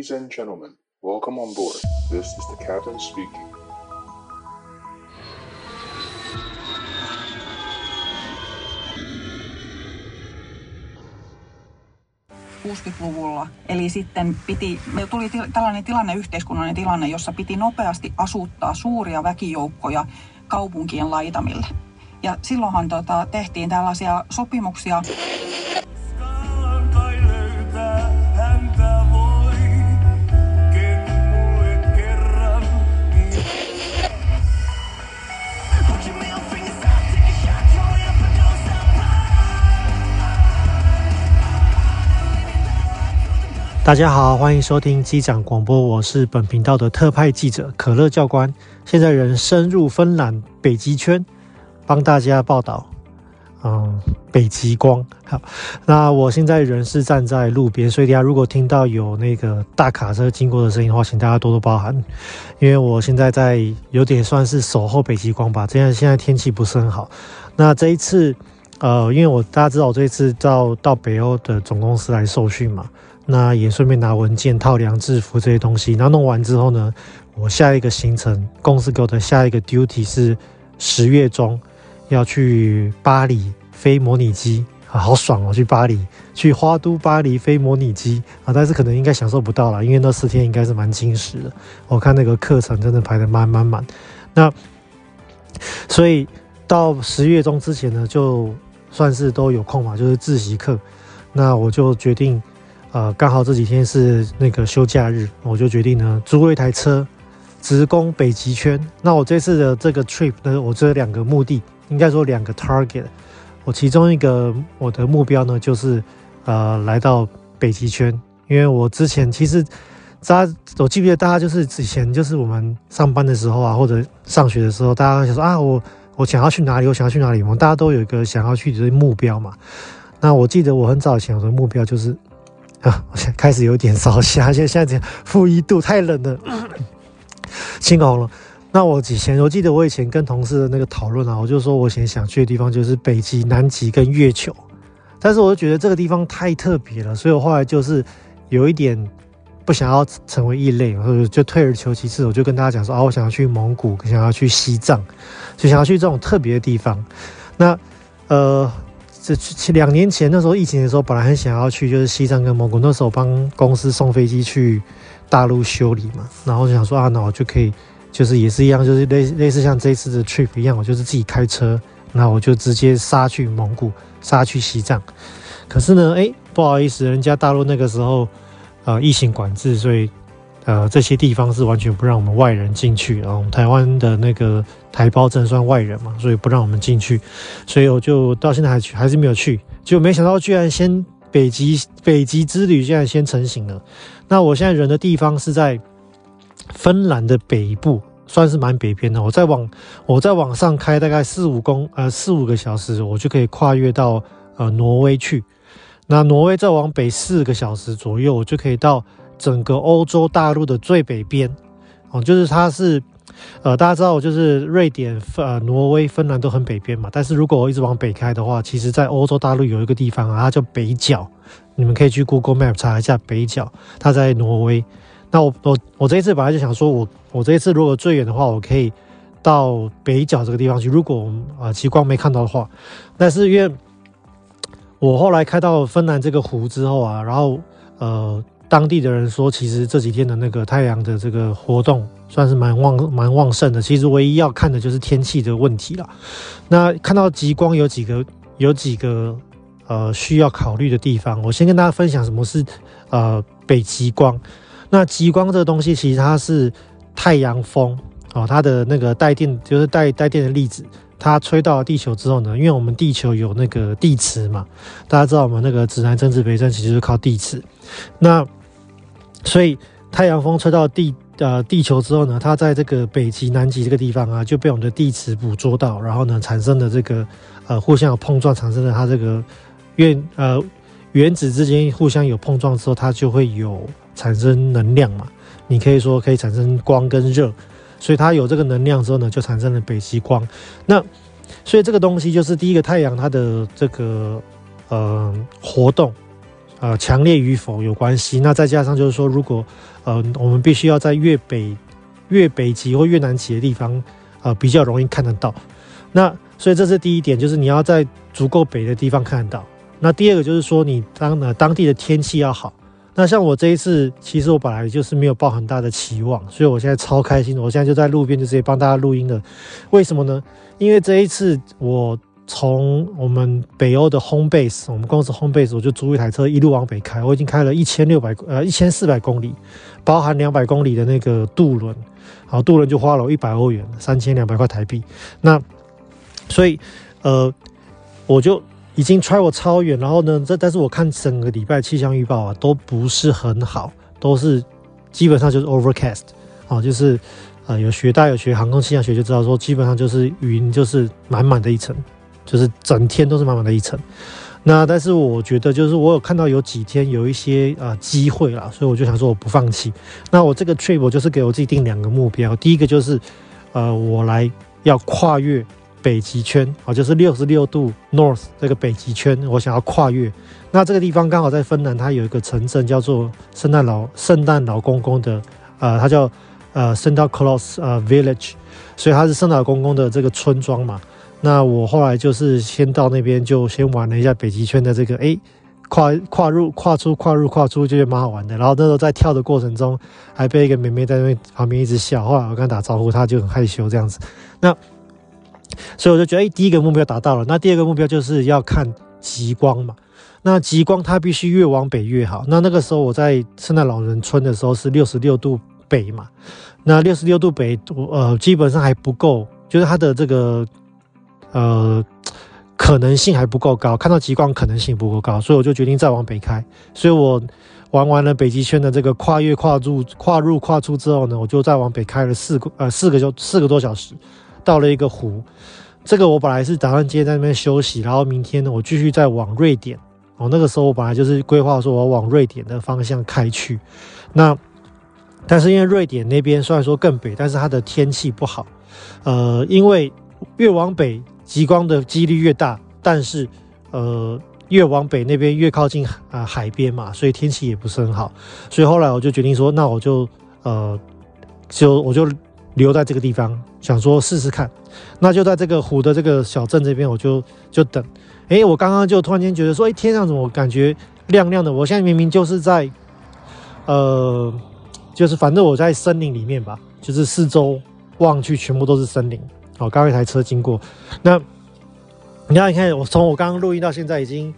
Ladies and gentlemen, welcome on board. This is the captain speaking. 60-luvulla. Eli sitten piti, me tuli tällainen tilanne, yhteiskunnallinen tilanne, jossa piti nopeasti asuttaa suuria väkijoukkoja kaupunkien laitamille. Ja silloinhan tota, tehtiin tällaisia sopimuksia. 大家好，欢迎收听机长广播，我是本频道的特派记者可乐教官。现在人深入芬兰北极圈，帮大家报道。嗯，北极光。好，那我现在人是站在路边，所以大家如果听到有那个大卡车经过的声音的话，请大家多多包涵。因为我现在在有点算是守候北极光吧。这样现在天气不是很好。那这一次，呃，因为我大家知道我这一次到到北欧的总公司来受训嘛。那也顺便拿文件、套量、制服这些东西。然后弄完之后呢，我下一个行程，公司给我的下一个 duty 是十月中要去巴黎飞模拟机啊，好爽哦！去巴黎，去花都巴黎飞模拟机啊，但是可能应该享受不到了，因为那四天应该是蛮精实的。我看那个课程真的排得满满满。那所以到十月中之前呢，就算是都有空嘛，就是自习课。那我就决定。呃，刚好这几天是那个休假日，我就决定呢租了一台车，直攻北极圈。那我这次的这个 trip 呢，我这两个目的，应该说两个 target。我其中一个我的目标呢，就是呃来到北极圈，因为我之前其实大家，我记不记得大家就是之前就是我们上班的时候啊，或者上学的时候，大家想说啊，我我想要去哪里，我想要去哪里，我们大家都有一个想要去的目标嘛。那我记得我很早以前我的目标就是。啊，我现在开始有点烧瞎，现在现在这样负一度，太冷了，心口红了。那我以前我记得我以前跟同事的那个讨论啊，我就说我以前想去的地方就是北极、南极跟月球，但是我就觉得这个地方太特别了，所以我后来就是有一点不想要成为异类，或者就退而求其次，我就跟大家讲说啊，我想要去蒙古，想要去西藏，就想要去这种特别的地方。那呃。这两年前那时候疫情的时候，本来很想要去，就是西藏跟蒙古。那时候帮公司送飞机去大陆修理嘛，然后就想说啊，那我就可以，就是也是一样，就是类类似像这次的 trip 一样，我就是自己开车，那我就直接杀去蒙古，杀去西藏。可是呢，哎，不好意思，人家大陆那个时候呃疫情管制，所以。呃，这些地方是完全不让我们外人进去，然后我们台湾的那个台胞证算外人嘛，所以不让我们进去，所以我就到现在还去还是没有去，就没想到居然先北极北极之旅竟然先成型了。那我现在人的地方是在芬兰的北部，算是蛮北边的。我再往我再往上开大概四五公呃四五个小时，我就可以跨越到呃挪威去。那挪威再往北四个小时左右，我就可以到。整个欧洲大陆的最北边，哦，就是它是，呃，大家知道，就是瑞典、呃，挪威、芬兰都很北边嘛。但是如果我一直往北开的话，其实在欧洲大陆有一个地方啊，它叫北角，你们可以去 Google Map 查一下北角，它在挪威。那我我我这一次本来就想说我，我我这一次如果最远的话，我可以到北角这个地方去。如果啊极光没看到的话，但是因为我后来开到芬兰这个湖之后啊，然后呃。当地的人说，其实这几天的那个太阳的这个活动算是蛮旺、蛮旺盛的。其实唯一要看的就是天气的问题了。那看到极光有几个、有几个呃需要考虑的地方。我先跟大家分享什么是呃北极光。那极光这个东西其实它是太阳风哦，它的那个带电就是带带电的粒子，它吹到地球之后呢，因为我们地球有那个地磁嘛，大家知道我们那个指南针、指北针其实就是靠地磁。那所以太阳风吹到地呃地球之后呢，它在这个北极、南极这个地方啊，就被我们的地磁捕捉到，然后呢，产生的这个呃互相有碰撞，产生的它这个原呃原子之间互相有碰撞之后，它就会有产生能量嘛。你可以说可以产生光跟热，所以它有这个能量之后呢，就产生了北极光。那所以这个东西就是第一个太阳它的这个呃活动。呃强烈与否有关系。那再加上就是说，如果呃我们必须要在越北越北极或越南极的地方，呃比较容易看得到。那所以这是第一点，就是你要在足够北的地方看得到。那第二个就是说，你当呃当地的天气要好。那像我这一次，其实我本来就是没有抱很大的期望，所以我现在超开心。我现在就在路边就直接帮大家录音了。为什么呢？因为这一次我从我们北欧的 home base，我们公司 home base，我就租一台车一路往北开。我已经开了一千六百呃一千四百公里，包含两百公里的那个渡轮，好，渡轮就花了我一百欧元，三千两百块台币。那所以呃，我就。已经 travel 超远，然后呢，这但是我看整个礼拜气象预报啊，都不是很好，都是基本上就是 overcast 啊，就是呃有学大有学航空气象学就知道说，基本上就是云就是满满的一层，就是整天都是满满的一层。那但是我觉得就是我有看到有几天有一些啊机会啦，所以我就想说我不放弃。那我这个 trip 我就是给我自己定两个目标，第一个就是呃我来要跨越。北极圈啊，就是六十六度 North 这个北极圈，我想要跨越。那这个地方刚好在芬兰，它有一个城镇叫做圣诞老圣诞老公公的，呃，它叫呃 Santa Claus 呃 Village，所以它是圣诞老公公的这个村庄嘛。那我后来就是先到那边，就先玩了一下北极圈的这个，哎，跨跨入跨出跨入跨出，就觉得蛮好玩的。然后那时候在跳的过程中，还被一个妹妹在那边旁边一直笑，后来我跟她打招呼，她就很害羞这样子。那所以我就觉得，哎，第一个目标达到了。那第二个目标就是要看极光嘛。那极光它必须越往北越好。那那个时候我在圣诞老人村的时候是六十六度北嘛。那六十六度北，呃，基本上还不够，就是它的这个呃可能性还不够高，看到极光可能性不够高。所以我就决定再往北开。所以我玩完了北极圈的这个跨越、跨入、跨入、跨出之后呢，我就再往北开了四个呃四个就四个多小时。到了一个湖，这个我本来是打算今天在那边休息，然后明天呢，我继续再往瑞典。哦，那个时候我本来就是规划说我往瑞典的方向开去。那但是因为瑞典那边虽然说更北，但是它的天气不好。呃，因为越往北极光的几率越大，但是呃越往北那边越靠近啊、海边嘛，所以天气也不是很好。所以后来我就决定说，那我就呃就我就。留在这个地方，想说试试看，那就在这个湖的这个小镇这边，我就就等。哎、欸，我刚刚就突然间觉得说，哎、欸，天上怎么感觉亮亮的？我现在明明就是在，呃，就是反正我在森林里面吧，就是四周望去全部都是森林。好，刚刚一台车经过，那你看，你看，我从我刚刚录音到现在已经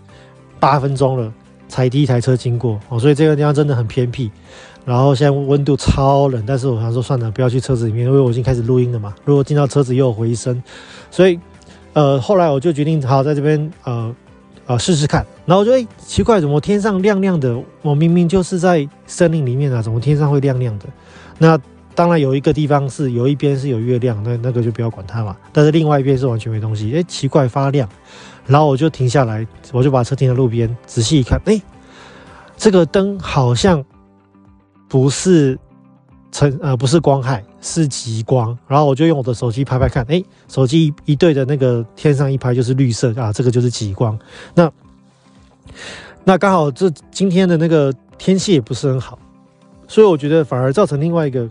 八分钟了，才第一台车经过哦，所以这个地方真的很偏僻。然后现在温度超冷，但是我想说算了，不要去车子里面，因为我已经开始录音了嘛。如果进到车子又有回声，所以呃后来我就决定好在这边呃呃试试看。然后我觉得哎奇怪，怎么天上亮亮的？我明明就是在森林里面啊，怎么天上会亮亮的？那当然有一个地方是有一边是有月亮，那那个就不要管它嘛。但是另外一边是完全没东西，哎奇怪发亮，然后我就停下来，我就把车停在路边，仔细一看，哎这个灯好像。不是成呃不是光害，是极光。然后我就用我的手机拍拍看，哎，手机一,对着那个天上一拍就是绿色啊，这个就是极光。那那刚好这今天的那个天气也不是很好，所以我觉得反而造成另外一个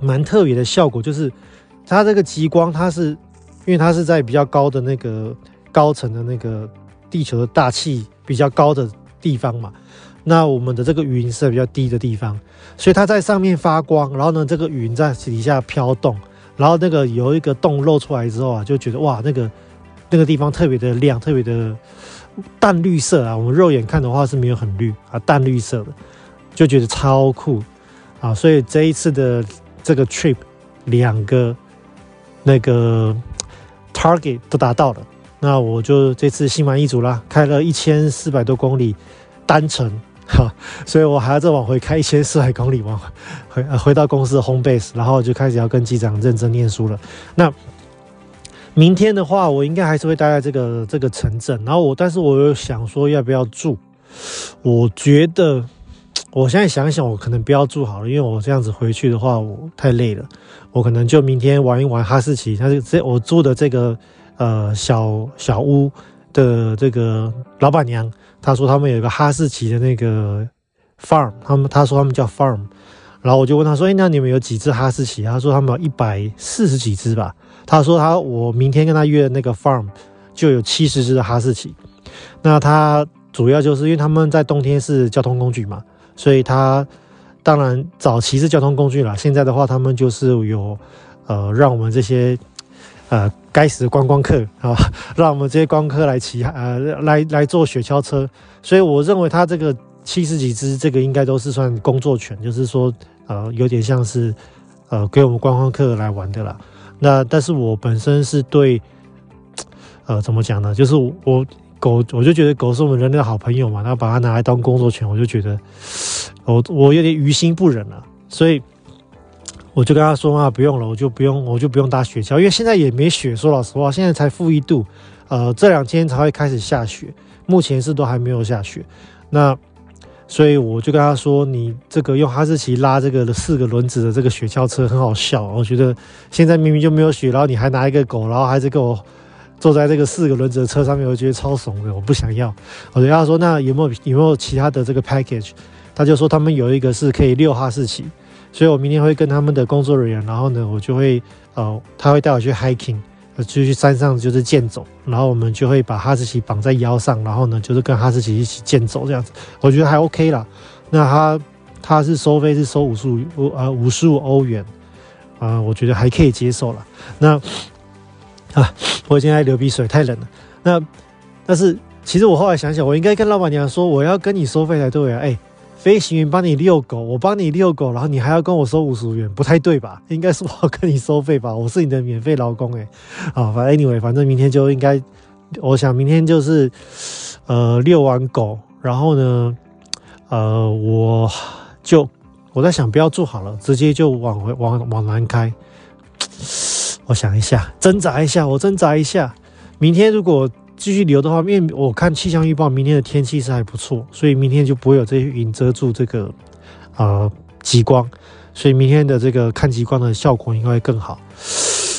蛮特别的效果，就是它这个极光，它是因为它是在比较高的那个高层的那个地球的大气比较高的地方嘛。那我们的这个云是比较低的地方，所以它在上面发光，然后呢，这个云在底下飘动，然后那个有一个洞露出来之后啊，就觉得哇，那个那个地方特别的亮，特别的淡绿色啊。我们肉眼看的话是没有很绿啊，淡绿色的，就觉得超酷啊。所以这一次的这个 trip 两个那个 target 都达到了，那我就这次心满意足啦，开了一千四百多公里单程。哈，所以我还要再往回开一千四百公里，往回回到公司的 home base，然后就开始要跟机长认真念书了。那明天的话，我应该还是会待在这个这个城镇。然后我，但是我又想说要不要住？我觉得我现在想一想，我可能不要住好了，因为我这样子回去的话，我太累了。我可能就明天玩一玩哈士奇。他这我住的这个呃小小屋的这个老板娘。她说他们有一个哈士奇的那个 farm，他们他说他们叫 farm，然后我就问他说，哎，那你们有几只哈士奇？他说他们有一百四十几只吧。他说他我明天跟他约的那个 farm 就有七十只的哈士奇。那他主要就是因为他们在冬天是交通工具嘛，所以他当然早期是交通工具啦。现在的话，他们就是有呃让我们这些呃该死的观光客啊，让我们这些观光客来骑呃来来坐雪橇车。所以我认为他这个七十几只，这个应该都是算工作犬，就是说呃有点像是呃给我们观光客来玩的啦。那但是我本身是对，呃，怎么讲呢？就是我狗，我就觉得狗是我们人类的好朋友嘛，然后把它拿来当工作犬，我就觉得我我有点于心不忍了，所以我就跟他说啊，不用了，我就不用，我就不用搭雪橇，因为现在也没雪。说老实话，现在才负一度，呃，这两天才会开始下雪，目前是都还没有下雪。那所以我就跟他说：“你这个用哈士奇拉这个四个轮子的这个雪橇车很好笑。我觉得现在明明就没有雪，然后你还拿一个狗，然后还是跟我坐在这个四个轮子的车上面，我觉得超怂的，我不想要。”我就跟他说：“那有没有有没有其他的这个 package？” 他就说他们有一个是可以遛哈士奇，所以我明天会跟他们的工作人员，然后呢，我就会呃，他会带我去 hiking。就去山上就是健走，然后我们就会把哈士奇绑在腰上，然后呢就是跟哈士奇一起健走这样子，我觉得还 OK 啦。那他他是收费是收五十五呃五十五欧元啊，我觉得还可以接受了。那啊，我现在流鼻水，太冷了。那但是其实我后来想想，我应该跟老板娘说，我要跟你收费才对啊，哎。飞行员帮你遛狗，我帮你遛狗，然后你还要跟我收五十元，不太对吧？应该是我要跟你收费吧？我是你的免费劳工诶。啊，反正 anyway，反正明天就应该，我想明天就是，呃，遛完狗，然后呢，呃，我就我在想，不要住好了，直接就往回往往南开。我想一下，挣扎一下，我挣扎一下，明天如果。继续留的话，因为我看气象预报，明天的天气是还不错，所以明天就不会有这些云遮住这个呃极光，所以明天的这个看极光的效果应该会更好。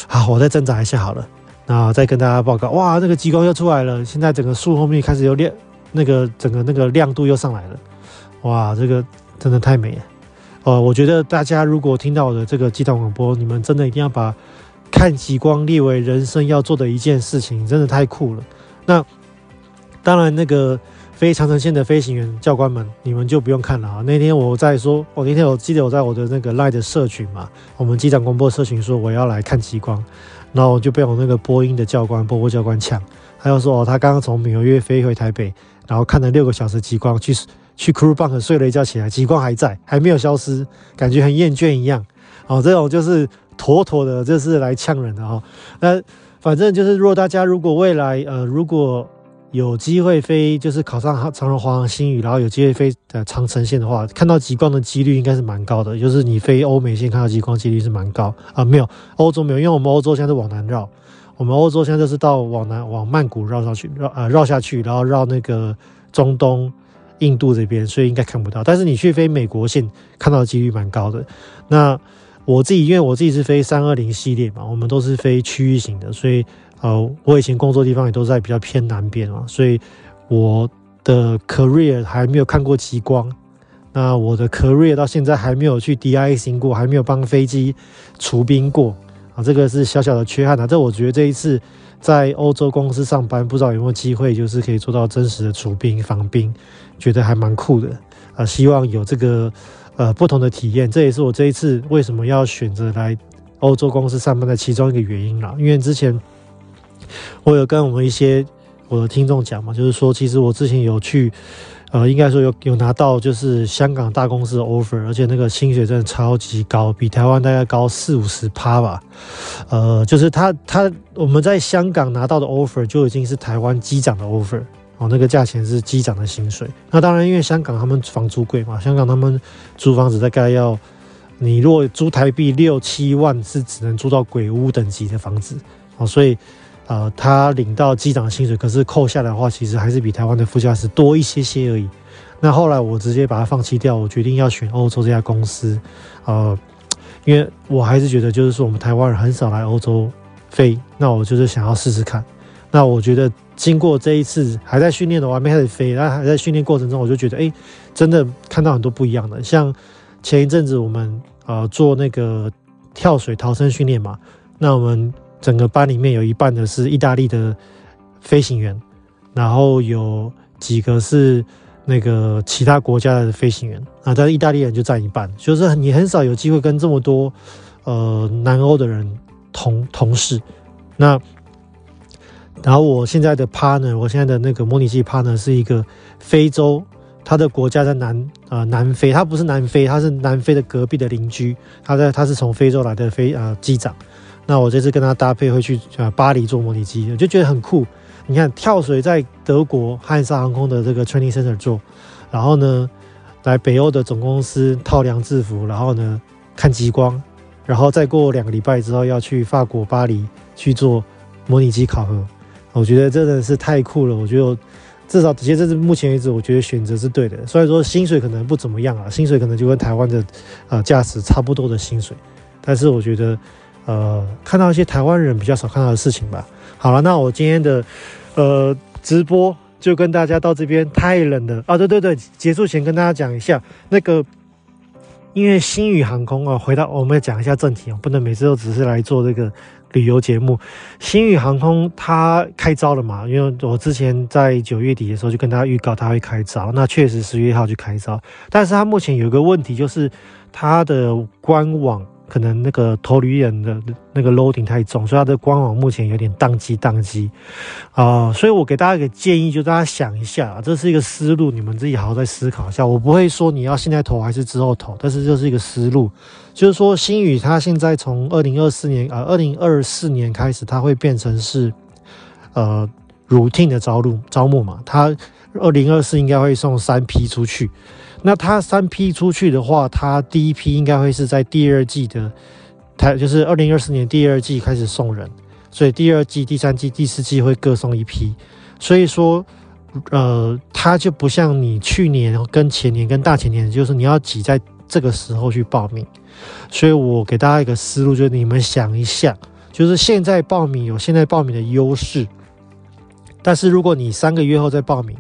好，我再挣扎一下好了，那再跟大家报告。哇，这个极光又出来了，现在整个树后面开始有亮，那个整个那个亮度又上来了。哇，这个真的太美了。呃，我觉得大家如果听到我的这个机场广播，你们真的一定要把看极光列为人生要做的一件事情，真的太酷了。那当然，那个飞长程线的飞行员教官们，你们就不用看了啊。那天我在说，我那天我记得我在我的那个 Line 的社群嘛，我们机长广播社群说我要来看极光，然后就被我那个波音的教官波波教官呛，他就说哦，他刚刚从纽约飞回台北，然后看了六个小时极光，去去 crew bunk 睡了一觉起来，极光还在，还没有消失，感觉很厌倦一样。哦，这种就是妥妥的，就是来呛人的哦。那。反正就是，如果大家如果未来呃如果有机会飞，就是考上长荣华航新宇，然后有机会飞呃长城线的话，看到极光的几率应该是蛮高的。就是你飞欧美线看到极光几率是蛮高啊。没有欧洲没有，因为我们欧洲现在是往南绕，我们欧洲现在就是到往南往曼谷绕上去绕呃绕下去，然后绕那个中东印度这边，所以应该看不到。但是你去飞美国线看到几率蛮高的。那我自己因为我自己是飞三二零系列嘛，我们都是飞区域型的，所以呃，我以前工作地方也都在比较偏南边嘛，所以我的 career 还没有看过极光。那我的 career 到现在还没有去 de-icing 过，还没有帮飞机除冰过啊，这个是小小的缺憾啊。这我觉得这一次在欧洲公司上班，不知道有没有机会，就是可以做到真实的除冰防冰，觉得还蛮酷的啊。希望有这个。呃，不同的体验，这也是我这一次为什么要选择来欧洲公司上班的其中一个原因啦。因为之前我有跟我们一些我的听众讲嘛，就是说，其实我之前有去，呃，应该说有有拿到就是香港大公司的 offer，而且那个薪水真的超级高，比台湾大概高四五十趴吧。呃，就是他他我们在香港拿到的 offer 就已经是台湾机长的 offer。哦，那个价钱是机长的薪水。那当然，因为香港他们房租贵嘛，香港他们租房子大概要，你如果租台币六七万，是只能租到鬼屋等级的房子。哦，所以，呃，他领到机长的薪水，可是扣下来的话，其实还是比台湾的副驾驶多一些些而已。那后来我直接把它放弃掉，我决定要选欧洲这家公司。呃，因为我还是觉得，就是说我们台湾人很少来欧洲飞，那我就是想要试试看。那我觉得。经过这一次还在训练的，我还没开始飞，但还在训练过程中，我就觉得，哎，真的看到很多不一样的。像前一阵子我们呃做那个跳水逃生训练嘛，那我们整个班里面有一半的是意大利的飞行员，然后有几个是那个其他国家的飞行员啊，但是意大利人就占一半，就是你很少有机会跟这么多呃南欧的人同同事。那然后我现在的 partner，我现在的那个模拟机 partner 是一个非洲，他的国家在南呃南非，他不是南非，他是南非的隔壁的邻居，他在他是从非洲来的飞呃机长。那我这次跟他搭配会去呃巴黎做模拟机，我就觉得很酷。你看跳水在德国汉莎航空的这个 training center 做，然后呢来北欧的总公司套量制服，然后呢看极光，然后再过两个礼拜之后要去法国巴黎去做模拟机考核。我觉得真的是太酷了。我觉得至少其实这是目前为止，我觉得选择是对的。虽然说薪水可能不怎么样啊，薪水可能就跟台湾的呃驾驶差不多的薪水，但是我觉得呃看到一些台湾人比较少看到的事情吧。好了，那我今天的呃直播就跟大家到这边。太冷了啊！对对对，结束前跟大家讲一下那个，因为星宇航空啊，回到我们要讲一下正题啊，不能每次都只是来做这个旅游节目。星宇航空它开招了嘛？因为我之前在九月底的时候就跟大家预告它会开招，那确实十月一号就开招，但是它目前有一个问题，就是它的官网。可能那个投旅人的那个 loading 太重，所以它的官网目前有点宕机宕机啊。所以我给大家一个建议，就大家想一下，这是一个思路，你们自己好好再思考一下。我不会说你要现在投还是之后投，但是这是一个思路，就是说星宇它现在从二零二四年啊，二零二四年开始，它会变成是呃 routine 的招录招募嘛，它二零二四应该会送三批出去。那它三批出去的话，它第一批应该会是在第二季的他，就是二零二四年第二季开始送人，所以第二季、第三季、第四季会各送一批。所以说，呃，它就不像你去年跟前年跟大前年，就是你要挤在这个时候去报名。所以我给大家一个思路，就是你们想一下，就是现在报名有现在报名的优势，但是如果你三个月后再报名。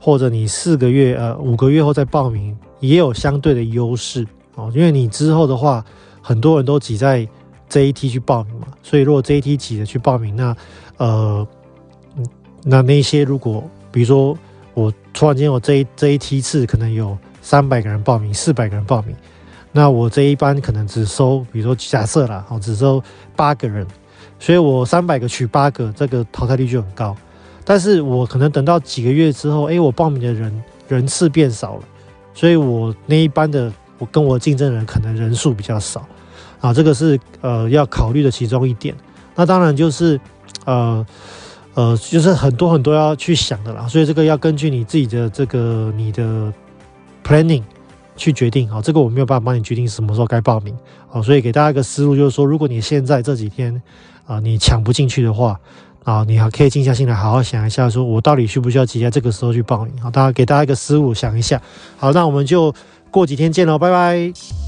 或者你四个月呃五个月后再报名，也有相对的优势哦，因为你之后的话，很多人都挤在这一梯去报名嘛，所以如果这一梯挤着去报名，那呃，那那些如果比如说我突然间我这一这一梯次可能有三百个人报名，四百个人报名，那我这一班可能只收，比如说假设啦，哦，只收八个人，所以我三百个取八个，这个淘汰率就很高。但是我可能等到几个月之后，哎，我报名的人人次变少了，所以我那一班的我跟我竞争人可能人数比较少，啊，这个是呃要考虑的其中一点。那当然就是呃呃，就是很多很多要去想的啦，所以这个要根据你自己的这个你的 planning 去决定啊，这个我没有办法帮你决定什么时候该报名啊，所以给大家一个思路，就是说，如果你现在这几天啊你抢不进去的话。啊，你好可以静下心来，好好想一下，说我到底需不需要挤在这个时候去报名？好，大家给大家一个思路，想一下。好，那我们就过几天见喽，拜拜。